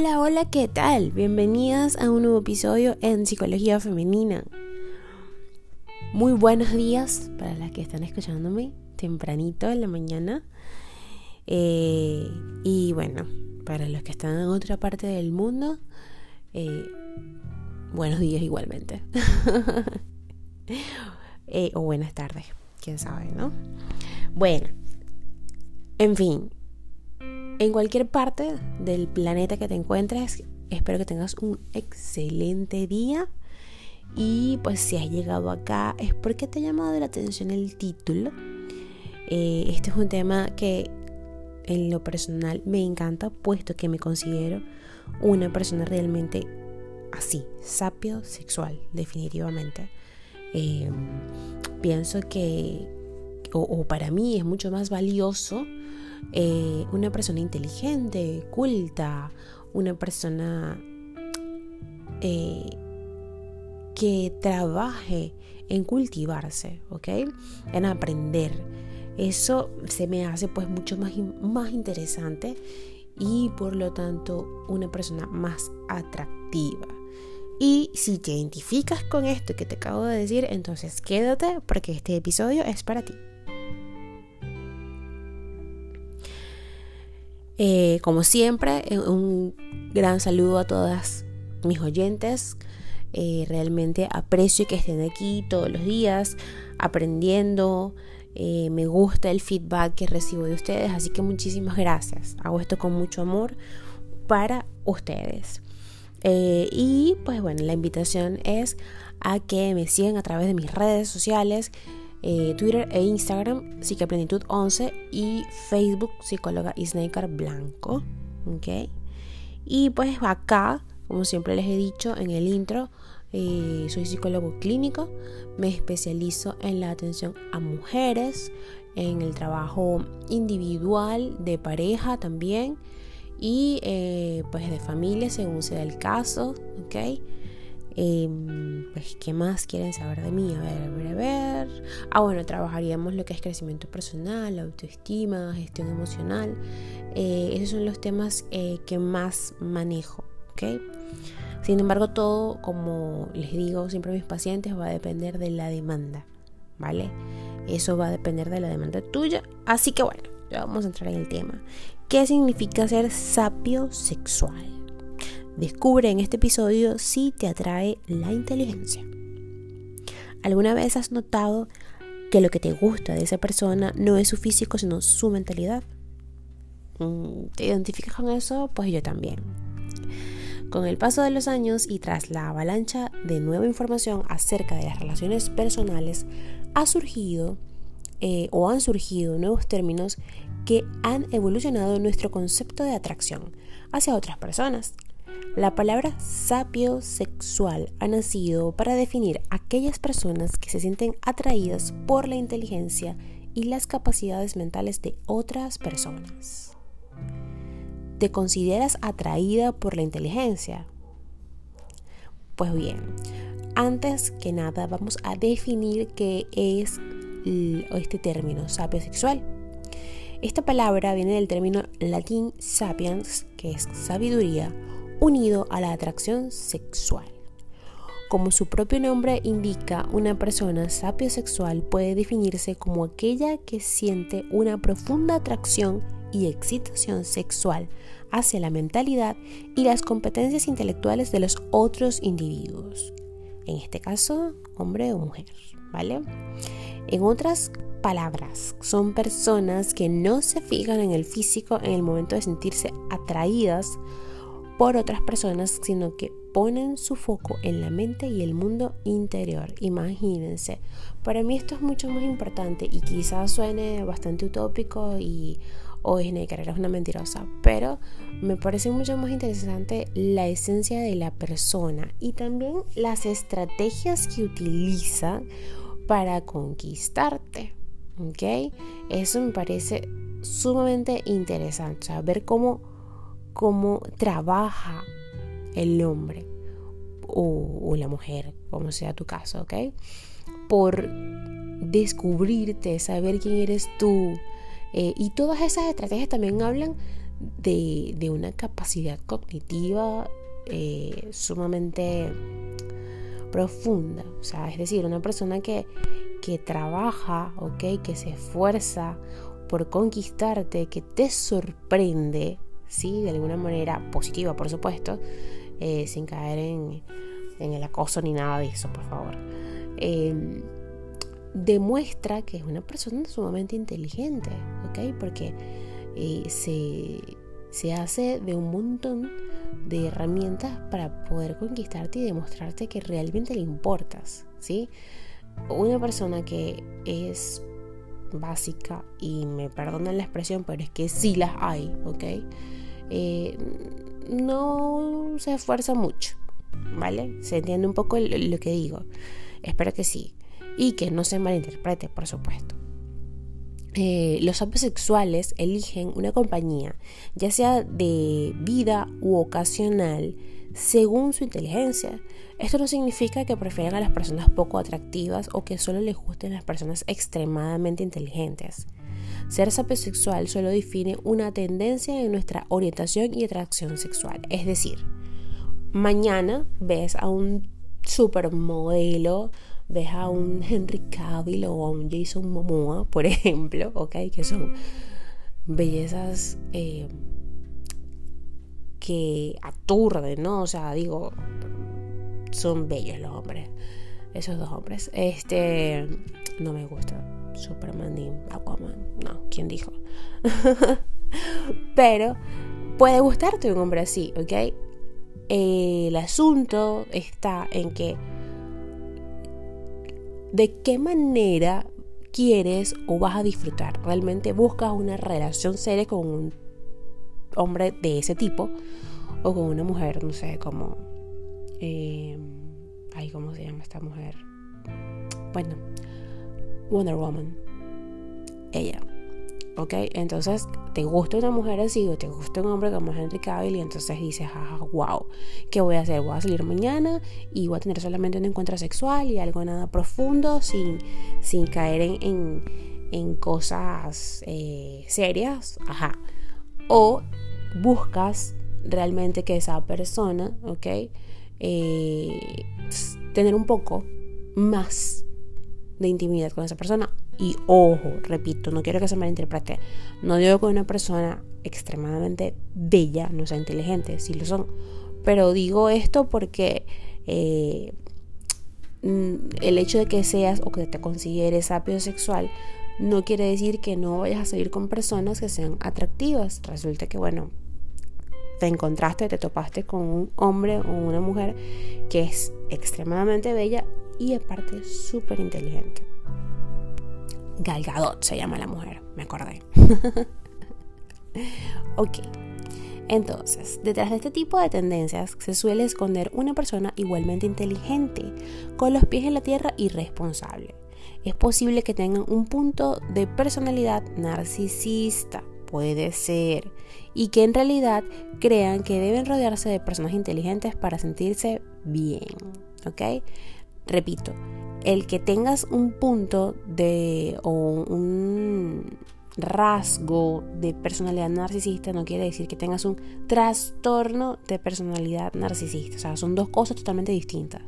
Hola, hola, ¿qué tal? Bienvenidas a un nuevo episodio en Psicología Femenina. Muy buenos días para las que están escuchándome tempranito en la mañana. Eh, y bueno, para los que están en otra parte del mundo, eh, buenos días igualmente. Eh, o buenas tardes, quién sabe, ¿no? Bueno, en fin, en cualquier parte del planeta que te encuentres, espero que tengas un excelente día. Y pues si has llegado acá es porque te ha llamado la atención el título. Eh, este es un tema que en lo personal me encanta, puesto que me considero una persona realmente así, sapio sexual, definitivamente. Eh, pienso que, o para mí es mucho más valioso eh, una persona inteligente, culta, una persona eh, que trabaje en cultivarse, ¿ok? En aprender. Eso se me hace pues mucho más, más interesante y por lo tanto una persona más atractiva. Y si te identificas con esto que te acabo de decir, entonces quédate porque este episodio es para ti. Eh, como siempre, eh, un gran saludo a todas mis oyentes. Eh, realmente aprecio que estén aquí todos los días aprendiendo. me gusta el feedback que recibo de ustedes, así que muchísimas gracias. Hago esto con mucho amor para ustedes. y pues bueno, la invitación es a que me sigan a través de mis redes sociales eh, Twitter e Instagram Psiqueplenitud 11 y Facebook Psicóloga Isnaker Blanco. ¿ok? Y pues acá, como siempre les he dicho en el intro, eh, soy psicólogo clínico, me especializo en la atención a mujeres, en el trabajo individual, de pareja también y eh, pues de familia según sea el caso. Em, pues, ¿qué más quieren saber de mí? A ver, a ver, a ver. Ah, bueno, trabajaríamos lo que es crecimiento personal, autoestima, gestión emocional. Eh, esos son los temas eh, que más manejo, ¿ok? Sin embargo, todo, como les digo siempre a mis pacientes, va a depender de la demanda, ¿vale? Eso va a depender de la demanda tuya. Así que bueno, ya vamos a entrar en el tema. ¿Qué significa ser sapio sexual? Descubre en este episodio si te atrae la inteligencia. ¿Alguna vez has notado que lo que te gusta de esa persona no es su físico, sino su mentalidad? Mm, ¿Te identificas con eso? Pues yo también. Con el paso de los años y tras la avalancha de nueva información acerca de las relaciones personales, ha surgido eh, o han surgido nuevos términos que han evolucionado nuestro concepto de atracción hacia otras personas. La palabra sapio sexual ha nacido para definir aquellas personas que se sienten atraídas por la inteligencia y las capacidades mentales de otras personas. ¿Te consideras atraída por la inteligencia? Pues bien, antes que nada vamos a definir qué es este término sapio sexual. Esta palabra viene del término latín sapiens, que es sabiduría, unido a la atracción sexual. Como su propio nombre indica, una persona sapiosexual puede definirse como aquella que siente una profunda atracción y excitación sexual hacia la mentalidad y las competencias intelectuales de los otros individuos. En este caso, hombre o mujer, ¿vale? En otras palabras, son personas que no se fijan en el físico en el momento de sentirse atraídas por otras personas, sino que ponen su foco en la mente y el mundo interior. Imagínense, para mí esto es mucho más importante y quizás suene bastante utópico y o es es una mentirosa, pero me parece mucho más interesante la esencia de la persona y también las estrategias que utiliza para conquistarte. ¿Ok? Eso me parece sumamente interesante, o ver cómo cómo trabaja el hombre o, la mujer, como sea tu caso, ¿ok? Por descubrirte, saber quién eres tú. Eh, y todas esas estrategias también hablan de, una capacidad cognitiva eh, sumamente profunda. O sea, es decir, una persona que, que trabaja, ¿ok? Que se esfuerza por conquistarte, que te sorprende, ¿sí? De alguna manera positiva, por supuesto, eh, sin caer en, en, el acoso ni nada de eso, por favor. Em, demuestra que es una persona sumamente inteligente, ¿ok? Porque eh, se, se hace de un montón de herramientas para poder conquistarte y demostrarte que realmente le importas, ¿sí? Una persona que es básica, y me perdonan la expresión, pero es que sí las hay, ¿ok? Eh, no se esfuerza mucho, ¿vale? Se entiende un poco lo que digo. Espero que sí. Y que no se malinterprete, por supuesto. Eh, los sexuales eligen una compañía, ya sea de vida u ocasional, según su inteligencia. Esto no significa que prefieran a las personas poco atractivas o que solo les gusten las personas extremadamente inteligentes. Ser sapiosexual solo define una tendencia en nuestra orientación y atracción sexual. Es decir, mañana ves a un supermodelo ves a un Henry Cavill o a un Jason Momoa, por ejemplo, ¿ok? Que son bellezas eh, que aturden, ¿no? O sea, digo, son bellos los hombres, esos dos hombres. Este, no me gusta Superman ni Aquaman, no, ¿quién dijo? Pero puede gustarte un hombre así, ¿ok? el asunto está en que de qué manera quieres o vas a disfrutar. Realmente buscas una relación seria con un hombre de ese tipo o con una mujer, no sé, como... Eh, ay, ¿cómo se llama esta mujer? Bueno, Wonder Woman. Ella. ¿ok? Entonces te gusta una mujer así o te gusta un hombre como Henry Cavill y entonces dices, ah, wow, ¿qué voy a hacer? Voy a salir mañana y voy a tener solamente un encuentro sexual y algo nada profundo sin, sin caer en, en, cosas eh, serias, ajá. O buscas realmente que esa persona, ¿ok? Eh, tener un poco más de intimidad con esa persona y ojo, repito, no quiero que se malinterprete. No digo que una persona extremadamente bella no sea inteligente, sí lo son. Pero digo esto porque eh, mm, el hecho de que seas o que te consideres sapio sexual no quiere decir que no vayas a salir con personas que sean atractivas. Resulta que, bueno, te encontraste, te topaste con un hombre o una mujer que es extremadamente bella y aparte súper inteligente. Galgadot se llama la mujer, me acordé. ok. Entonces, detrás de este tipo de tendencias se suele esconder una persona igualmente inteligente, con los pies en la tierra y responsable. Es posible que tengan un punto de personalidad narcisista, puede ser, y que en realidad crean que deben rodearse de personas inteligentes para sentirse bien. ¿Ok? Repito, el que tengas un punto de o un rasgo de personalidad narcisista no quiere decir que tengas un trastorno de personalidad narcisista. O sea, son dos cosas totalmente distintas.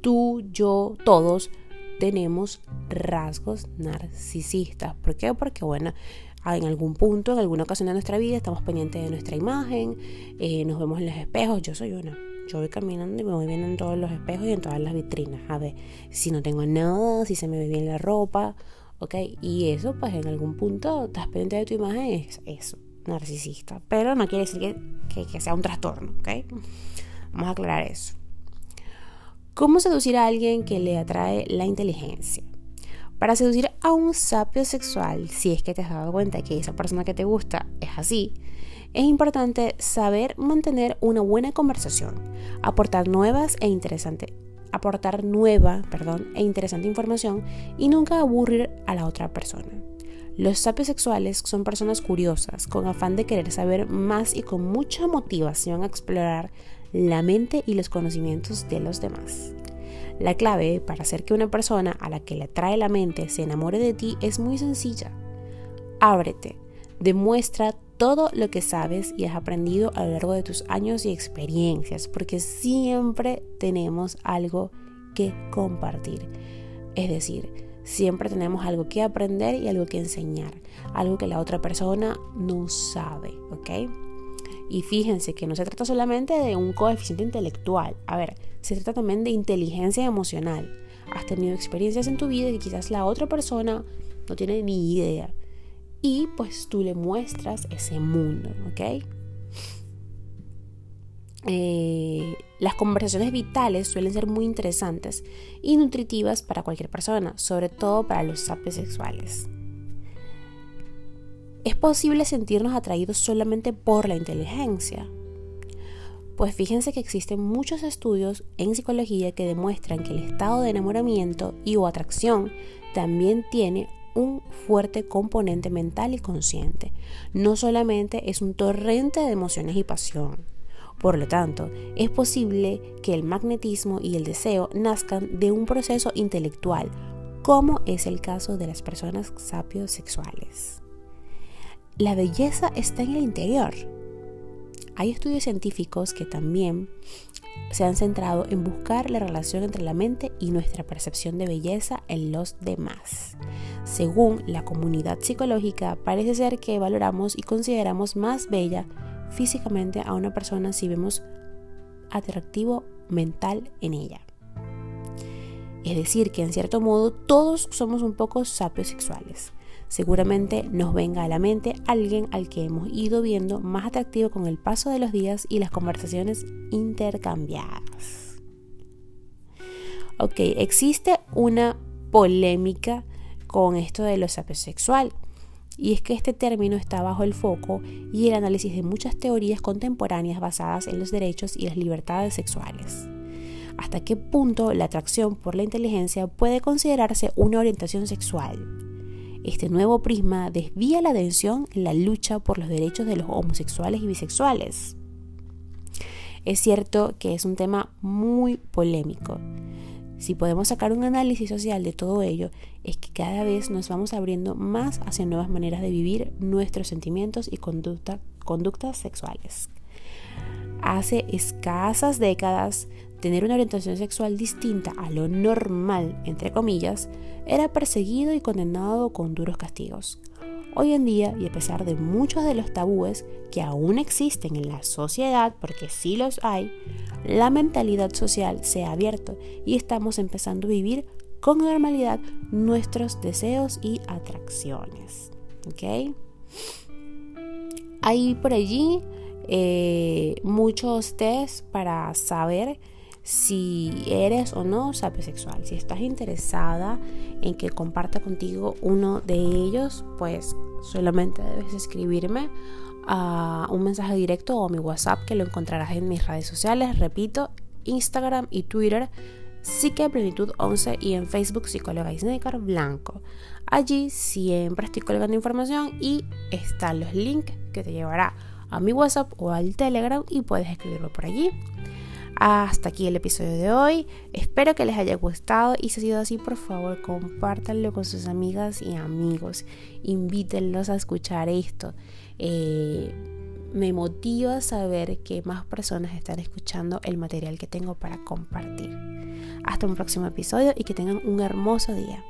Tú, yo, todos tenemos rasgos narcisistas. ¿Por qué? Porque, bueno, en algún punto, en alguna ocasión de nuestra vida, estamos pendientes de nuestra imagen, eh, nos vemos en los espejos. Yo soy una. Yo voy caminando y me voy viendo en todos los espejos y en todas las vitrinas. A ver si no tengo nada, si se me ve bien la ropa, ¿ok? Y eso, pues en algún punto estás pendiente de tu imagen, es eso, narcisista. Pero no quiere decir que, que sea un trastorno, ¿ok? Vamos a aclarar eso. ¿Cómo seducir a alguien que le atrae la inteligencia? Para seducir a un sapio sexual, si es que te has dado cuenta que esa persona que te gusta es así, es importante saber mantener una buena conversación, aportar nuevas e interesante, aportar nueva, perdón, e interesante información y nunca aburrir a la otra persona. Los sapios sexuales son personas curiosas, con afán de querer saber más y con mucha motivación a explorar la mente y los conocimientos de los demás. La clave para hacer que una persona a la que le atrae la mente se enamore de ti es muy sencilla. Ábrete, demuestra todo lo que sabes y has aprendido a lo largo de tus años y experiencias, porque siempre tenemos algo que compartir. Es decir, siempre tenemos algo que aprender y algo que enseñar, algo que la otra persona no sabe, ¿ok? Y fíjense que no se trata solamente de un coeficiente intelectual, a ver, se trata también de inteligencia emocional. Has tenido experiencias en tu vida que quizás la otra persona no tiene ni idea y pues tú le muestras ese mundo, ¿ok? Eh, las conversaciones vitales suelen ser muy interesantes y nutritivas para cualquier persona, sobre todo para los sapios sexuales. ¿Es posible sentirnos atraídos solamente por la inteligencia? Pues fíjense que existen muchos estudios en psicología que demuestran que el estado de enamoramiento y o atracción también tiene un fuerte componente mental y consciente. No solamente es un torrente de emociones y pasión. Por lo tanto, es posible que el magnetismo y el deseo nazcan de un proceso intelectual, como es el caso de las personas sapiosexuales. La belleza está en el interior. Hay estudios científicos que también se han centrado en buscar la relación entre la mente y nuestra percepción de belleza en los demás. Según la comunidad psicológica, parece ser que valoramos y consideramos más bella físicamente a una persona si vemos atractivo mental en ella. Es decir, que en cierto modo todos somos un poco sapios sexuales. Seguramente nos venga a la mente alguien al que hemos ido viendo más atractivo con el paso de los días y las conversaciones intercambiadas. Ok, existe una polémica con esto de lo sapiosexual. Y es que este término está bajo el foco y el análisis de muchas teorías contemporáneas basadas en los derechos y las libertades sexuales. ¿Hasta qué punto la atracción por la inteligencia puede considerarse una orientación sexual? Este nuevo prisma desvía la atención en la lucha por los derechos de los homosexuales y bisexuales. Es cierto que es un tema muy polémico. Si podemos sacar un análisis social de todo ello, es que cada vez nos vamos abriendo más hacia nuevas maneras de vivir nuestros sentimientos y conducta, conductas sexuales. Hace escasas décadas tener una orientación sexual distinta a lo normal, entre comillas, era perseguido y condenado con duros castigos. Hoy en día, y a pesar de muchos de los tabúes que aún existen en la sociedad, porque sí los hay, la mentalidad social se ha abierto y estamos empezando a vivir con normalidad nuestros deseos y atracciones. ¿Ok? Hay por allí eh, muchos test para saber si eres o no sapiosexual. Si estás interesada en que comparta contigo uno de ellos, pues solamente debes escribirme a un mensaje directo o mi WhatsApp que lo encontrarás en mis redes sociales. Repito, Instagram y Twitter. Psique Plenitud 11 y en Facebook Psicóloga Isnecar Blanco. Allí siempre estoy colgando información y están los links que te llevará a mi WhatsApp o al Telegram y puedes escribirlo por allí. Hasta aquí el episodio de hoy. Espero que les haya gustado y si ha sido así, por favor, compártanlo con sus amigas y amigos. Invítenlos a escuchar esto. Eh, me motiva saber que más personas están escuchando el material que tengo para compartir. Hasta un próximo episodio y que tengan un hermoso día.